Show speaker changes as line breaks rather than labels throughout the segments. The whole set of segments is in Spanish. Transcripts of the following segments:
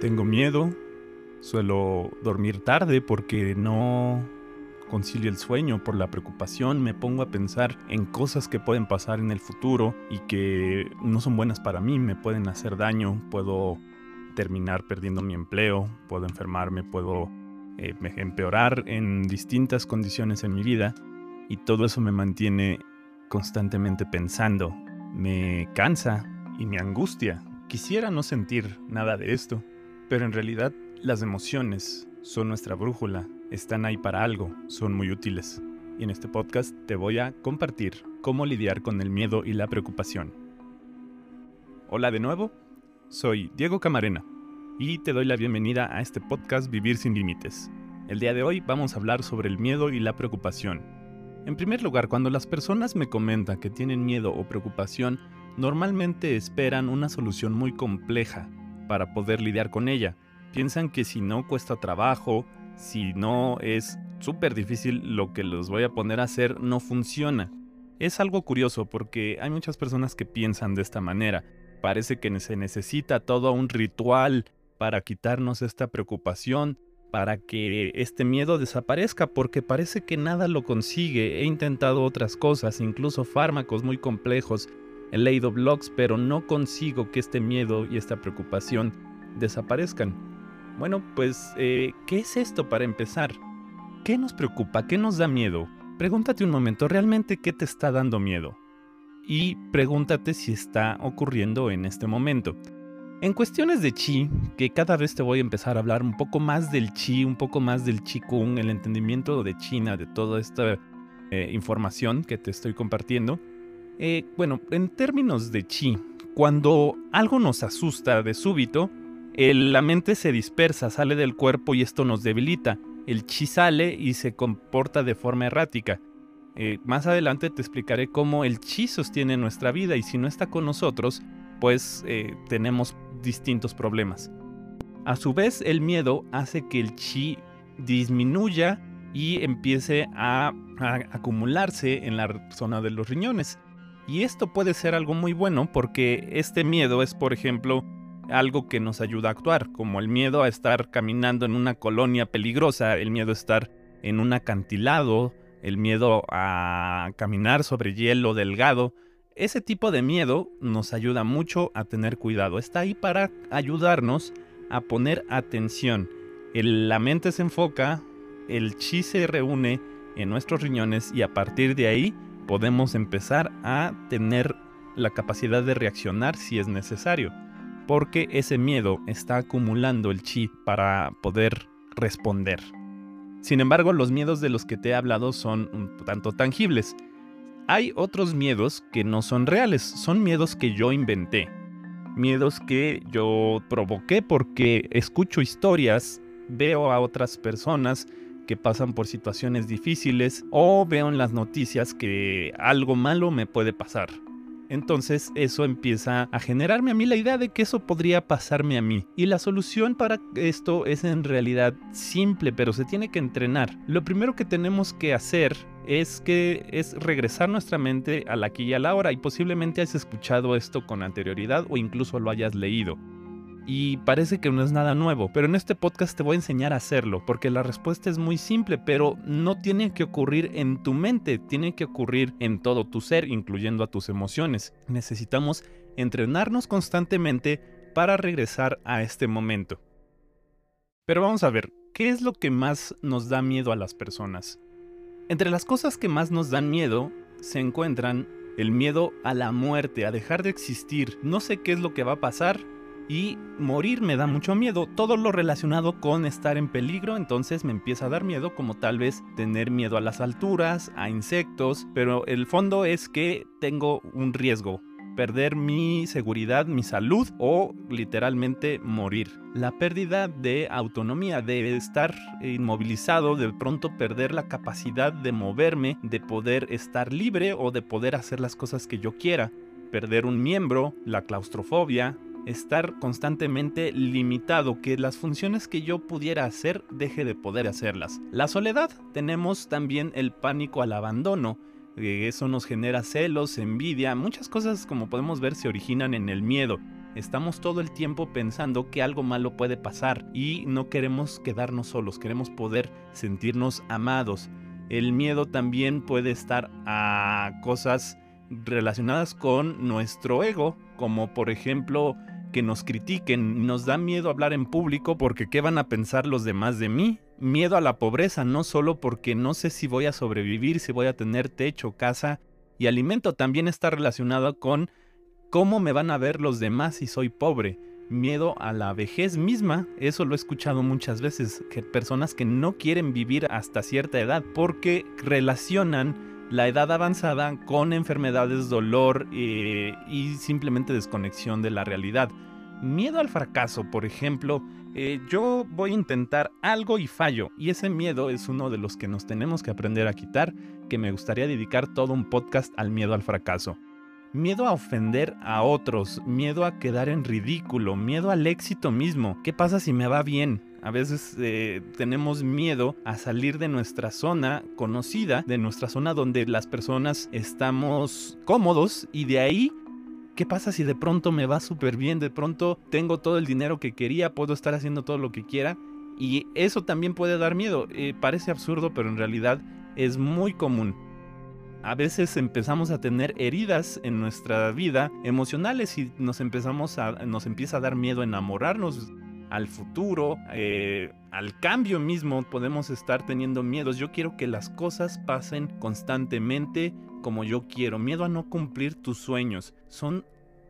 Tengo miedo, suelo dormir tarde porque no concilio el sueño por la preocupación, me pongo a pensar en cosas que pueden pasar en el futuro y que no son buenas para mí, me pueden hacer daño, puedo terminar perdiendo mi empleo, puedo enfermarme, puedo eh, empeorar en distintas condiciones en mi vida y todo eso me mantiene constantemente pensando, me cansa y me angustia. Quisiera no sentir nada de esto, pero en realidad las emociones son nuestra brújula, están ahí para algo, son muy útiles. Y en este podcast te voy a compartir cómo lidiar con el miedo y la preocupación. Hola de nuevo, soy Diego Camarena y te doy la bienvenida a este podcast Vivir sin Límites. El día de hoy vamos a hablar sobre el miedo y la preocupación. En primer lugar, cuando las personas me comentan que tienen miedo o preocupación, normalmente esperan una solución muy compleja para poder lidiar con ella. Piensan que si no cuesta trabajo, si no es súper difícil, lo que los voy a poner a hacer no funciona. Es algo curioso porque hay muchas personas que piensan de esta manera. Parece que se necesita todo un ritual para quitarnos esta preocupación, para que este miedo desaparezca, porque parece que nada lo consigue. He intentado otras cosas, incluso fármacos muy complejos, he leído blogs, pero no consigo que este miedo y esta preocupación desaparezcan. Bueno, pues, eh, ¿qué es esto para empezar? ¿Qué nos preocupa? ¿Qué nos da miedo? Pregúntate un momento, ¿realmente qué te está dando miedo? y pregúntate si está ocurriendo en este momento. En cuestiones de chi, que cada vez te voy a empezar a hablar un poco más del chi, un poco más del kung, el entendimiento de China, de toda esta eh, información que te estoy compartiendo. Eh, bueno, en términos de chi, cuando algo nos asusta de súbito, la mente se dispersa, sale del cuerpo y esto nos debilita. El chi sale y se comporta de forma errática. Eh, más adelante te explicaré cómo el chi sostiene nuestra vida y si no está con nosotros, pues eh, tenemos distintos problemas. A su vez, el miedo hace que el chi disminuya y empiece a, acumularse en la zona de los riñones. Y esto puede ser algo muy bueno porque este miedo es, por ejemplo, algo que nos ayuda a actuar, como el miedo a estar caminando en una colonia peligrosa, el miedo a estar en un acantilado, el miedo a caminar sobre hielo delgado. Ese tipo de miedo nos ayuda mucho a tener cuidado. Está ahí para ayudarnos a poner atención. la mente se enfoca, el chi se reúne en nuestros riñones y a partir de ahí podemos empezar a tener la capacidad de reaccionar si es necesario. Porque ese miedo está acumulando el chi para poder responder. Sin embargo, los miedos de los que te he hablado son un tanto tangibles. Hay otros miedos que no son reales, son miedos que yo inventé. Miedos que yo provoqué porque escucho historias, veo a otras personas que pasan por situaciones difíciles o veo en las noticias que algo malo me puede pasar. Entonces eso empieza a generarme a mí la idea de que eso podría pasarme a mí. Y la solución para esto es en realidad simple, pero se tiene que entrenar. Lo primero que tenemos que hacer es que es regresar nuestra mente a la aquí y a la hora y posiblemente hayas escuchado esto con anterioridad o incluso lo hayas leído y parece que no es nada nuevo, pero en este podcast te voy a enseñar a hacerlo, porque la respuesta es muy simple, pero no tiene que ocurrir en tu mente, tiene que ocurrir en todo tu ser, incluyendo a tus emociones. Necesitamos entrenarnos constantemente para regresar a este momento. Pero vamos a ver, ¿qué es lo que más nos da miedo a las personas? Entre las cosas que más nos dan miedo se encuentran el miedo a la muerte, a dejar de existir. No sé qué es lo que va a pasar, y morir me da mucho miedo. Todo lo relacionado con estar en peligro, entonces me empieza a dar miedo, como tal vez tener miedo a las alturas, a insectos, pero el fondo es que tengo un riesgo. Perder mi seguridad, mi salud o literalmente morir. La pérdida de autonomía, de estar inmovilizado, de pronto perder la capacidad de moverme, de poder estar libre o de poder hacer las cosas que yo quiera perder un miembro, la claustrofobia, estar constantemente limitado, que las funciones que yo pudiera hacer deje de poder hacerlas. La soledad, tenemos también el pánico al abandono, eso nos genera celos, envidia, muchas cosas como podemos ver se originan en el miedo. Estamos todo el tiempo pensando que algo malo puede pasar y no queremos quedarnos solos, queremos poder sentirnos amados. El miedo también puede estar a cosas relacionadas con nuestro ego, como por ejemplo que nos critiquen, nos da miedo hablar en público porque qué van a pensar los demás de mí. Miedo a la pobreza, no solo porque no sé si voy a sobrevivir, si voy a tener techo, casa y alimento, también está relacionado con ¿Cómo me van a ver los demás si soy pobre? Miedo a la vejez misma, eso lo he escuchado muchas veces, que personas que no quieren vivir hasta cierta edad porque relacionan la edad avanzada con enfermedades, dolor eh, y simplemente desconexión de la realidad. Miedo al fracaso, por ejemplo, eh, yo voy a intentar algo y fallo, y ese miedo es uno de los que nos tenemos que aprender a quitar, que me gustaría dedicar todo un podcast al miedo al fracaso. Miedo a ofender a otros, miedo a quedar en ridículo, miedo al éxito mismo. ¿Qué pasa si me va bien? A veces eh, tenemos miedo a salir de nuestra zona conocida, de nuestra zona donde las personas estamos cómodos y de ahí ¿Qué pasa si de pronto me va súper bien? De pronto tengo todo el dinero que quería, puedo estar haciendo todo lo que quiera. Y eso también puede dar miedo. Eh, parece absurdo, pero en realidad es muy común a veces empezamos a tener heridas en nuestra vida emocionales y nos empezamos a, nos empieza a dar miedo enamorarnos al futuro, eh, al cambio mismo, podemos estar teniendo miedos. Yo quiero que las cosas pasen constantemente como yo quiero. Miedo a no cumplir tus sueños. Son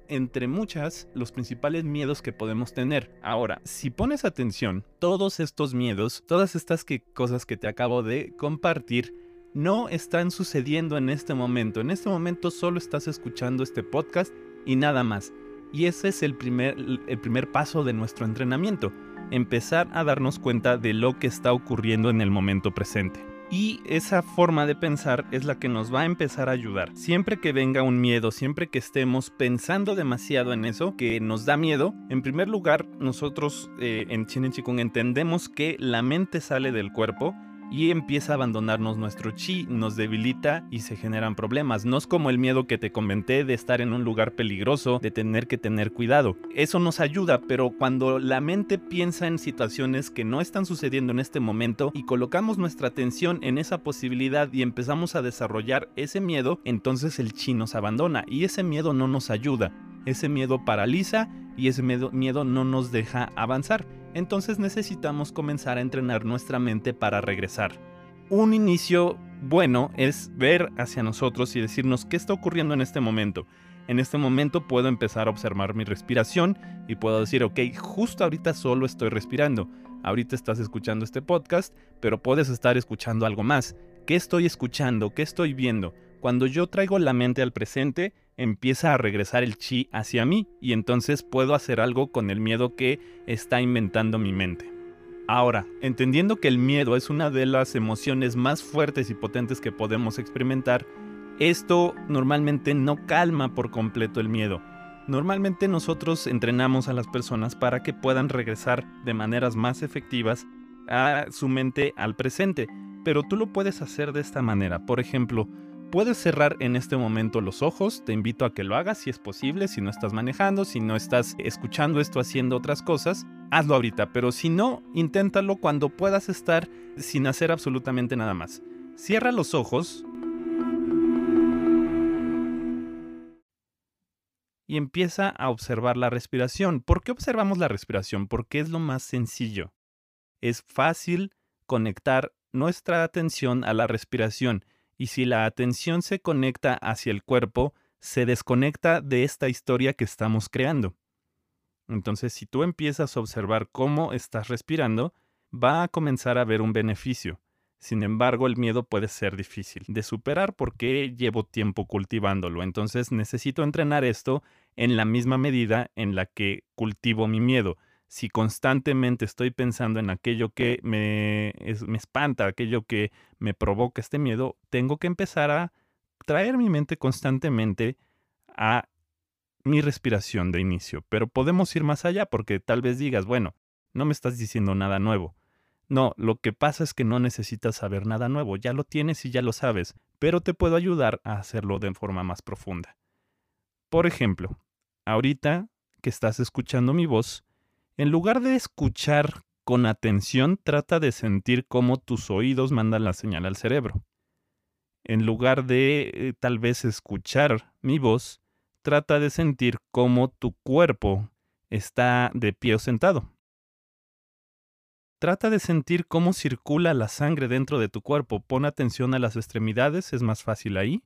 entre muchas los principales miedos que podemos tener. Ahora, si pones atención, todos estos miedos, todas estas cosas que te acabo de compartir, no están sucediendo en este momento. En este momento solo estás escuchando este podcast y nada más. Y ese es el primer, el primer paso de nuestro entrenamiento, empezar a darnos cuenta de lo que está ocurriendo en el momento presente. Y esa forma de pensar es la que nos va a empezar a ayudar. Siempre que venga un miedo, siempre que estemos pensando demasiado en eso, que nos da miedo, en primer lugar, nosotros eh, en Chinen Chikung entendemos que la mente sale del cuerpo y empieza a abandonarnos nuestro chi, nos debilita y se generan problemas. No es como el miedo que te comenté de estar en un lugar peligroso, de tener que tener cuidado. Eso nos ayuda, pero cuando la mente piensa en situaciones que no están sucediendo en este momento y colocamos nuestra atención en esa posibilidad y empezamos a desarrollar ese miedo, entonces el chi nos abandona y ese miedo no nos ayuda. Ese miedo paraliza y ese miedo, miedo no nos deja avanzar entonces necesitamos comenzar a entrenar nuestra mente para regresar. Un inicio bueno es ver hacia nosotros y decirnos qué está ocurriendo en este momento. En este momento puedo empezar a observar mi respiración y puedo decir, ok, justo ahorita solo estoy respirando. Ahorita estás escuchando este podcast, pero puedes estar escuchando algo más. ¿Qué estoy escuchando? ¿Qué estoy viendo? Cuando yo traigo la mente al presente, empieza a regresar el chi hacia mí y entonces puedo hacer algo con el miedo que está inventando mi mente. Ahora, entendiendo que el miedo es una de las emociones más fuertes y potentes que podemos experimentar, esto normalmente no calma por completo el miedo. Normalmente nosotros entrenamos a las personas para que puedan regresar de maneras más efectivas a su mente al presente, pero tú lo puedes hacer de esta manera. Por ejemplo, Puedes cerrar en este momento los ojos, te invito a que lo hagas si es posible, si no estás manejando, si no estás escuchando esto haciendo otras cosas, hazlo ahorita, pero si no, inténtalo cuando puedas estar sin hacer absolutamente nada más. Cierra los ojos y empieza a observar la respiración. ¿Por qué observamos la respiración? Porque es lo más sencillo. Es fácil conectar nuestra atención a la respiración y si la atención se conecta hacia el cuerpo, se desconecta de esta historia que estamos creando. Entonces, si tú empiezas a observar cómo estás respirando, va a comenzar a haber un beneficio. Sin embargo, el miedo puede ser difícil de superar porque llevo tiempo cultivándolo. Entonces necesito entrenar esto en la misma medida en la que cultivo mi miedo si constantemente estoy pensando en aquello que me, me espanta, aquello que me provoca este miedo, tengo que empezar a traer mi mente constantemente a mi respiración de inicio. Pero podemos ir más allá porque tal vez digas, bueno, no me estás diciendo nada nuevo. No, lo que pasa es que no necesitas saber nada nuevo, ya lo tienes y ya lo sabes, pero te puedo ayudar a hacerlo de forma más profunda. Por ejemplo, ahorita que estás escuchando mi voz, en lugar de escuchar con atención, trata de sentir cómo tus oídos mandan la señal al cerebro. En lugar de eh, tal vez escuchar mi voz, trata de sentir cómo tu cuerpo está de pie o sentado. Trata de sentir cómo circula la sangre dentro de tu cuerpo. Pon atención a las extremidades, es más fácil ahí.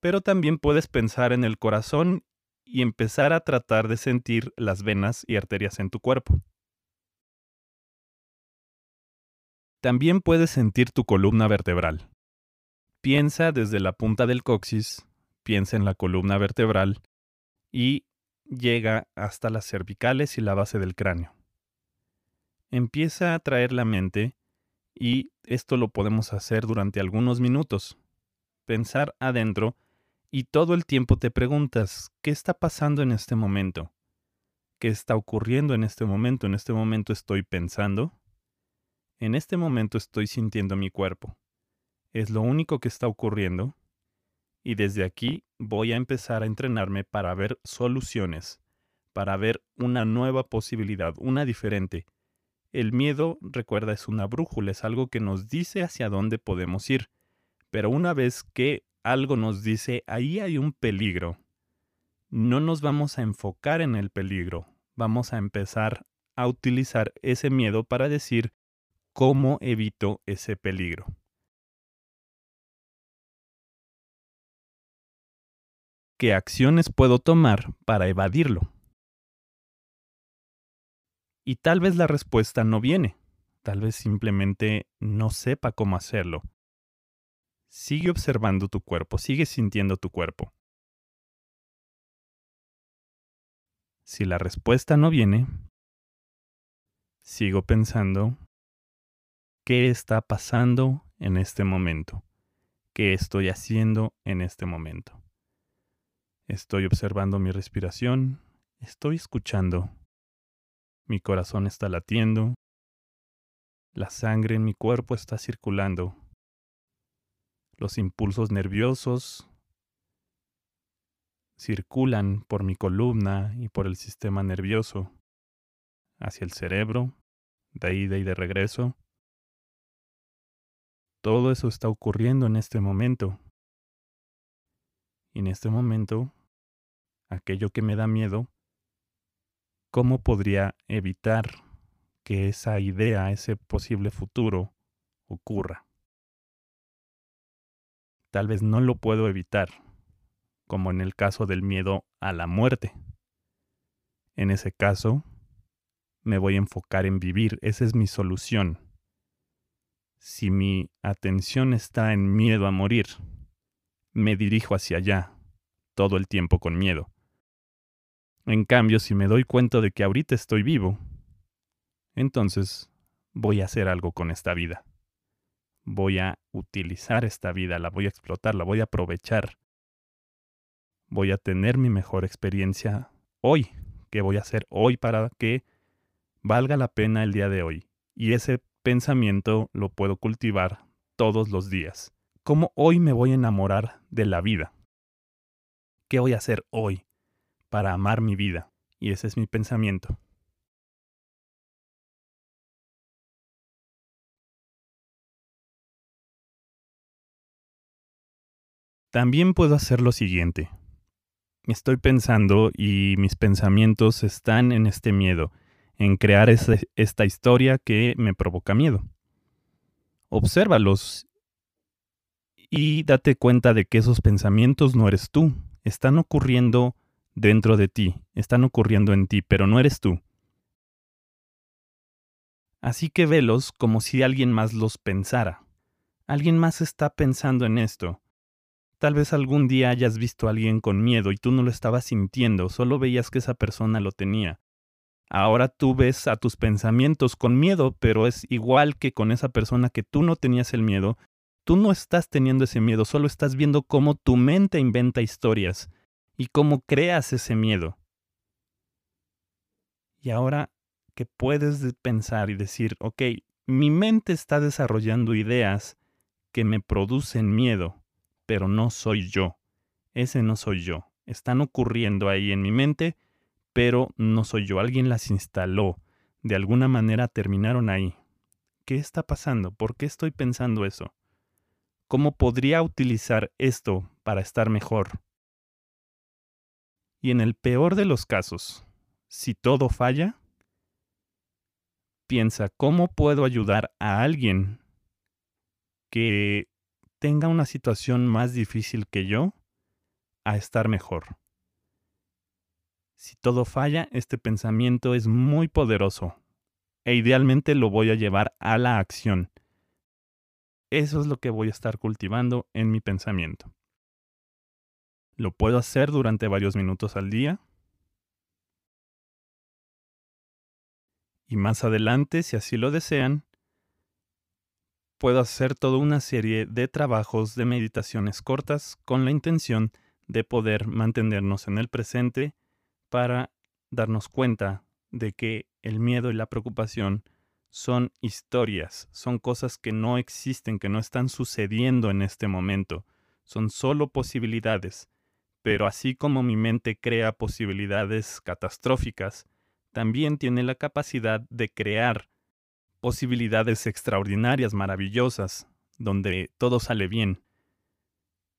Pero también puedes pensar en el corazón y empezar a tratar de sentir las venas y arterias en tu cuerpo. También puedes sentir tu columna vertebral. Piensa desde la punta del coxis, piensa en la columna vertebral y llega hasta las cervicales y la base del cráneo empieza a traer la mente y esto lo podemos hacer durante algunos minutos. Pensar adentro y todo el tiempo te preguntas, ¿qué está pasando en este momento? ¿Qué está ocurriendo en este momento? En este momento estoy pensando. En este momento estoy sintiendo mi cuerpo. Es lo único que está ocurriendo. Y desde aquí voy a empezar a entrenarme para ver soluciones, para ver una nueva posibilidad, una diferente, el miedo, recuerda, es una brújula, es algo que nos dice hacia dónde podemos ir. Pero una vez que algo nos dice, ahí hay un peligro, no nos vamos a enfocar en el peligro, vamos a empezar a utilizar ese miedo para decir cómo evito ese peligro. ¿Qué acciones puedo tomar para evadirlo? Y tal vez la respuesta no viene, tal vez simplemente no sepa cómo hacerlo. Sigue observando tu cuerpo, sigue sintiendo tu cuerpo. Si la respuesta no viene, sigo pensando, ¿qué está pasando en este momento? ¿Qué estoy haciendo en este momento? Estoy observando mi respiración, estoy escuchando mi corazón está latiendo. La sangre en mi cuerpo está circulando. Los impulsos nerviosos circulan por mi columna y por el sistema nervioso hacia el cerebro, de ida y de regreso. Todo eso está ocurriendo en este momento. Y en este momento, aquello que me da miedo ¿cómo podría evitar que esa idea, ese posible futuro ocurra? Tal vez no lo puedo evitar, como en el caso del miedo a la muerte. En ese caso, me voy a enfocar en vivir, esa es mi solución. Si mi atención está en miedo a morir, me dirijo hacia allá, todo el tiempo con miedo. En cambio, si me doy cuenta de que ahorita estoy vivo, entonces voy a hacer algo con esta vida. Voy a utilizar esta vida, la voy a explotar, la voy a aprovechar. Voy a tener mi mejor experiencia hoy. ¿Qué voy a hacer hoy para que valga la pena el día de hoy? Y ese pensamiento lo puedo cultivar todos los días. ¿Cómo hoy me voy a enamorar de la vida? ¿Qué voy a hacer hoy? para amar mi vida. Y ese es mi pensamiento. También puedo hacer lo siguiente. Estoy pensando y mis pensamientos están en este miedo, en crear esta historia que me provoca miedo. Obsérvalos y date cuenta de que esos pensamientos no eres tú, están ocurriendo dentro de ti, están ocurriendo en ti, pero no eres tú. Así que velos como si alguien más los pensara. Alguien más está pensando en esto. Tal vez algún día hayas visto a alguien con miedo y tú no lo estabas sintiendo, solo veías que esa persona lo tenía. Ahora tú ves a tus pensamientos con miedo, pero es igual que con esa persona que tú no tenías el miedo. Tú no estás teniendo ese miedo, solo estás viendo cómo tu mente inventa historias y cómo creas ese miedo. Y ahora, que puedes pensar y decir, ok, mi mente está desarrollando ideas que me producen miedo, pero no soy yo. Ese no soy yo. Están ocurriendo ahí en mi mente, pero no soy yo. Alguien las instaló. De alguna manera terminaron ahí. ¿Qué está pasando? ¿Por qué estoy pensando eso? ¿Cómo podría utilizar esto para estar mejor? Y en el peor de los casos, si todo falla, piensa cómo puedo ayudar a alguien que tenga una situación más difícil que yo a estar mejor. Si todo falla, este pensamiento es muy poderoso e idealmente lo voy a llevar a la acción. Eso es lo que voy a estar cultivando en mi pensamiento. Lo puedo hacer durante varios minutos al día. Y más adelante, si así lo desean, puedo hacer toda una serie de trabajos de meditaciones cortas con la intención de poder mantenernos en el presente para darnos cuenta de que el miedo y la preocupación son historias, son cosas que no existen, que no están sucediendo en este momento, son solo posibilidades. Pero así como mi mente crea posibilidades catastróficas, también tiene la capacidad de crear posibilidades extraordinarias, maravillosas, donde todo sale bien.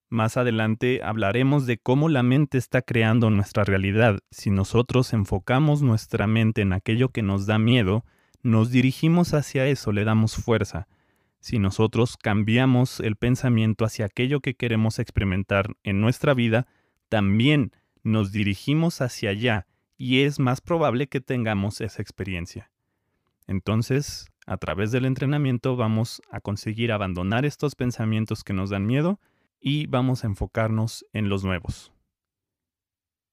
Más adelante hablaremos de cómo la mente está creando nuestra realidad. Si nosotros enfocamos nuestra mente en aquello que nos da miedo, nos dirigimos hacia eso, le damos fuerza. Si nosotros cambiamos el pensamiento hacia aquello que queremos experimentar en nuestra vida, también nos dirigimos hacia allá y es más probable que tengamos esa experiencia. Entonces, a través del entrenamiento vamos a conseguir abandonar estos pensamientos que nos dan miedo y vamos a enfocarnos en los nuevos.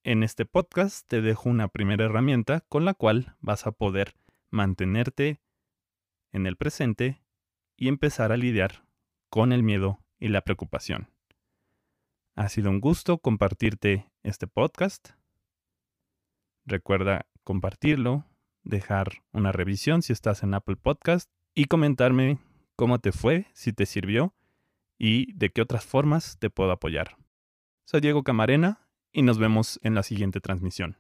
En este podcast te dejo una primera herramienta con la cual vas a poder mantenerte en el presente y empezar a lidiar con el miedo y la preocupación. Ha sido un gusto compartirte este podcast. Recuerda compartirlo, dejar una revisión si estás en Apple Podcast y comentarme cómo te fue, si te sirvió y de qué otras formas te puedo apoyar. Soy Diego Camarena y nos vemos en la siguiente transmisión.